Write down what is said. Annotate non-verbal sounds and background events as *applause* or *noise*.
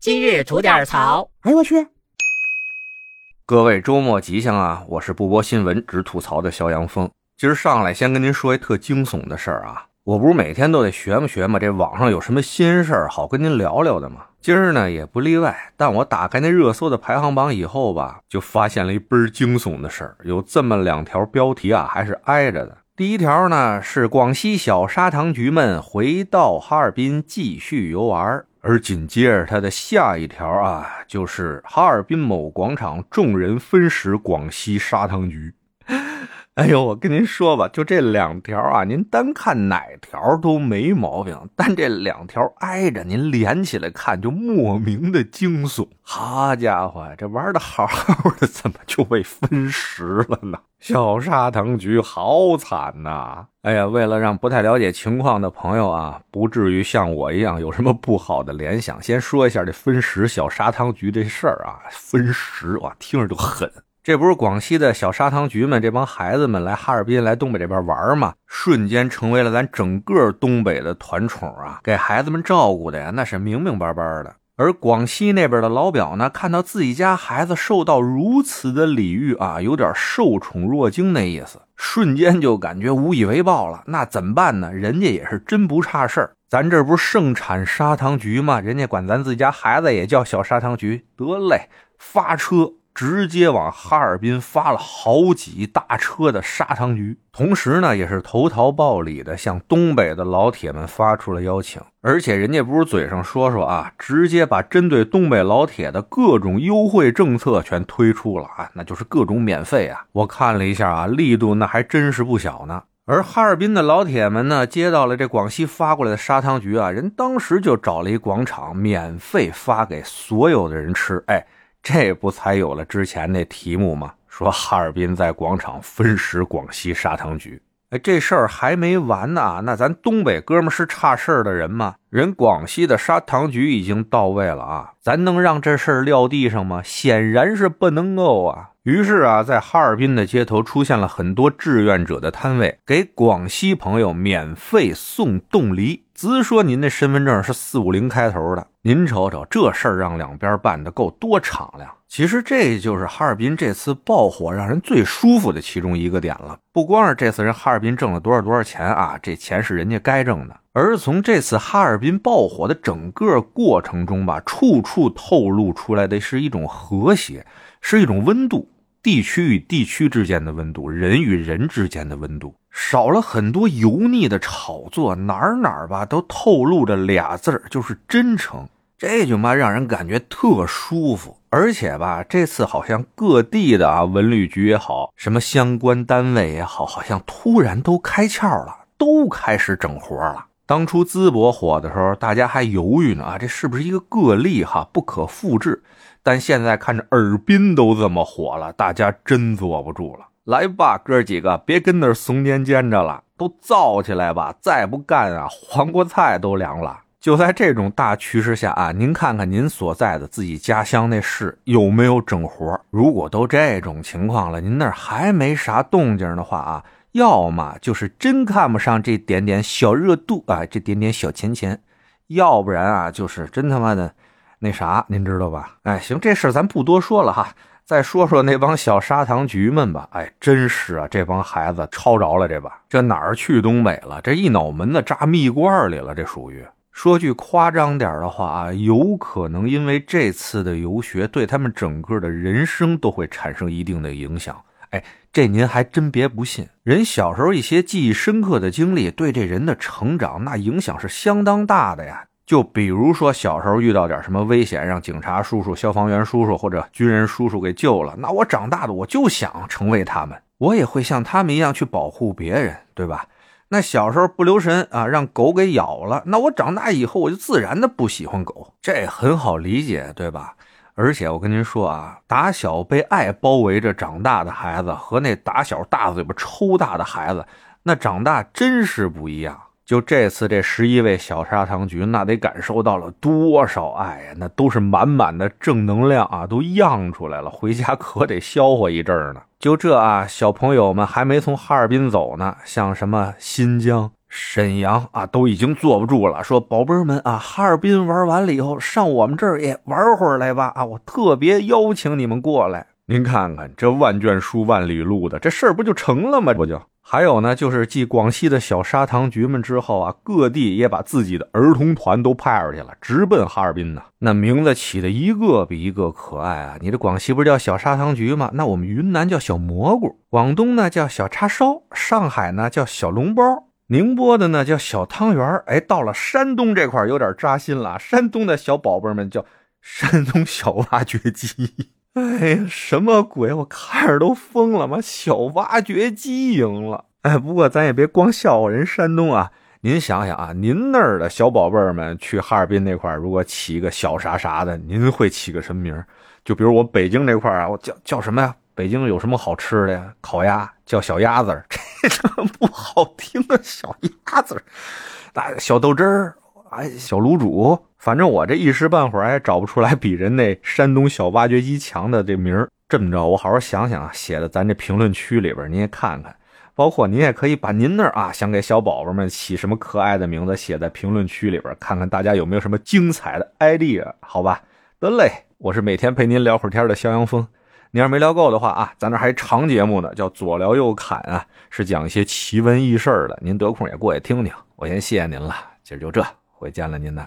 今日吐点槽。哎呦我去！各位周末吉祥啊！我是不播新闻只吐槽的肖阳峰。今儿上来先跟您说一特惊悚的事儿啊！我不是每天都得学嘛学嘛，这网上有什么新事儿好跟您聊聊的吗？今儿呢也不例外。但我打开那热搜的排行榜以后吧，就发现了一倍儿惊悚的事儿，有这么两条标题啊，还是挨着的。第一条呢是广西小砂糖橘们回到哈尔滨继续游玩。而紧接着，他的下一条啊，就是哈尔滨某广场众人分食广西砂糖橘。*laughs* 哎呦，我跟您说吧，就这两条啊，您单看哪条都没毛病，但这两条挨着，您连起来看就莫名的惊悚。好家伙，这玩的好好的，怎么就被分食了呢？小砂糖橘好惨呐！哎呀，为了让不太了解情况的朋友啊，不至于像我一样有什么不好的联想，先说一下这分食小砂糖橘这事儿啊，分食哇，听着就狠。这不是广西的小砂糖橘们这帮孩子们来哈尔滨来东北这边玩吗？瞬间成为了咱整个东北的团宠啊！给孩子们照顾的呀，那是明明白白的。而广西那边的老表呢，看到自己家孩子受到如此的礼遇啊，有点受宠若惊那意思，瞬间就感觉无以为报了。那怎么办呢？人家也是真不差事儿，咱这不是盛产砂糖橘吗？人家管咱自己家孩子也叫小砂糖橘，得嘞，发车。直接往哈尔滨发了好几大车的砂糖橘，同时呢，也是投桃报李的向东北的老铁们发出了邀请。而且人家不是嘴上说说啊，直接把针对东北老铁的各种优惠政策全推出了啊，那就是各种免费啊。我看了一下啊，力度那还真是不小呢。而哈尔滨的老铁们呢，接到了这广西发过来的砂糖橘啊，人当时就找了一广场免费发给所有的人吃，哎。这不才有了之前那题目吗？说哈尔滨在广场分食广西砂糖橘。哎，这事儿还没完呢。那咱东北哥们是差事儿的人吗？人广西的砂糖橘已经到位了啊，咱能让这事儿撂地上吗？显然是不能够啊。于是啊，在哈尔滨的街头出现了很多志愿者的摊位，给广西朋友免费送冻梨。只说您那身份证是四五零开头的，您瞅瞅这事儿让两边办的够多敞亮。其实这就是哈尔滨这次爆火让人最舒服的其中一个点了。不光是这次人哈尔滨挣了多少多少钱啊，这钱是人家该挣的，而从这次哈尔滨爆火的整个过程中吧，处处透露出来的是一种和谐。是一种温度，地区与地区之间的温度，人与人之间的温度，少了很多油腻的炒作，哪儿哪儿吧都透露着俩字儿，就是真诚。这就嘛让人感觉特舒服。而且吧，这次好像各地的啊文旅局也好，什么相关单位也好，好像突然都开窍了，都开始整活了。当初淄博火的时候，大家还犹豫呢啊，这是不是一个个例哈，不可复制？但现在看着尔滨都这么火了，大家真坐不住了。来吧，哥几个，别跟那怂蔫蔫着了，都造起来吧！再不干啊，黄瓜菜都凉了。就在这种大趋势下啊，您看看您所在的自己家乡那市有没有整活？如果都这种情况了，您那儿还没啥动静的话啊，要么就是真看不上这点点小热度啊，这点点小钱钱；要不然啊，就是真他妈的。那啥，您知道吧？哎，行，这事咱不多说了哈。再说说那帮小砂糖橘们吧。哎，真是啊，这帮孩子抄着了这把，这哪儿去东北了？这一脑门子扎蜜罐里了。这属于说句夸张点的话啊，有可能因为这次的游学，对他们整个的人生都会产生一定的影响。哎，这您还真别不信，人小时候一些记忆深刻的经历，对这人的成长那影响是相当大的呀。就比如说小时候遇到点什么危险，让警察叔叔、消防员叔叔或者军人叔叔给救了，那我长大的我就想成为他们，我也会像他们一样去保护别人，对吧？那小时候不留神啊，让狗给咬了，那我长大以后我就自然的不喜欢狗，这很好理解，对吧？而且我跟您说啊，打小被爱包围着长大的孩子和那打小大嘴巴抽大的孩子，那长大真是不一样。就这次这十一位小砂糖橘，那得感受到了多少爱呀！那都是满满的正能量啊，都漾出来了，回家可得消化一阵儿呢。就这啊，小朋友们还没从哈尔滨走呢，像什么新疆、沈阳啊，都已经坐不住了，说宝贝儿们啊，哈尔滨玩完了以后，上我们这儿也玩会儿来吧啊，我特别邀请你们过来。您看看这万卷书万里路的，这事儿不就成了吗？不就还有呢？就是继广西的小砂糖橘们之后啊，各地也把自己的儿童团都派出去了，直奔哈尔滨呢。那名字起的一个比一个可爱啊！你这广西不是叫小砂糖橘吗？那我们云南叫小蘑菇，广东呢叫小叉烧，上海呢叫小笼包，宁波的呢叫小汤圆哎，到了山东这块有点扎心了，山东的小宝贝们叫山东小挖掘机。哎呀，什么鬼！我看着都疯了吗？小挖掘机赢了！哎，不过咱也别光笑话人山东啊。您想想啊，您那儿的小宝贝儿们去哈尔滨那块如果起一个小啥啥的，您会起个什么名就比如我北京这块啊，我叫叫什么呀？北京有什么好吃的呀？烤鸭叫小鸭子，这 *laughs* 这不好听啊！小鸭子，那小豆汁儿，哎，小卤煮。反正我这一时半会儿也找不出来比人那山东小挖掘机强的这名儿。这么着，我好好想想，写的咱这评论区里边，您也看看。包括您也可以把您那儿啊想给小宝宝们起什么可爱的名字写在评论区里边，看看大家有没有什么精彩的 idea，好吧？得嘞，我是每天陪您聊会儿天的肖阳峰。您要是没聊够的话啊，咱这还长节目呢，叫左聊右侃啊，是讲一些奇闻异事的。您得空也过去听听。我先谢谢您了，今儿就这，回见了您呢。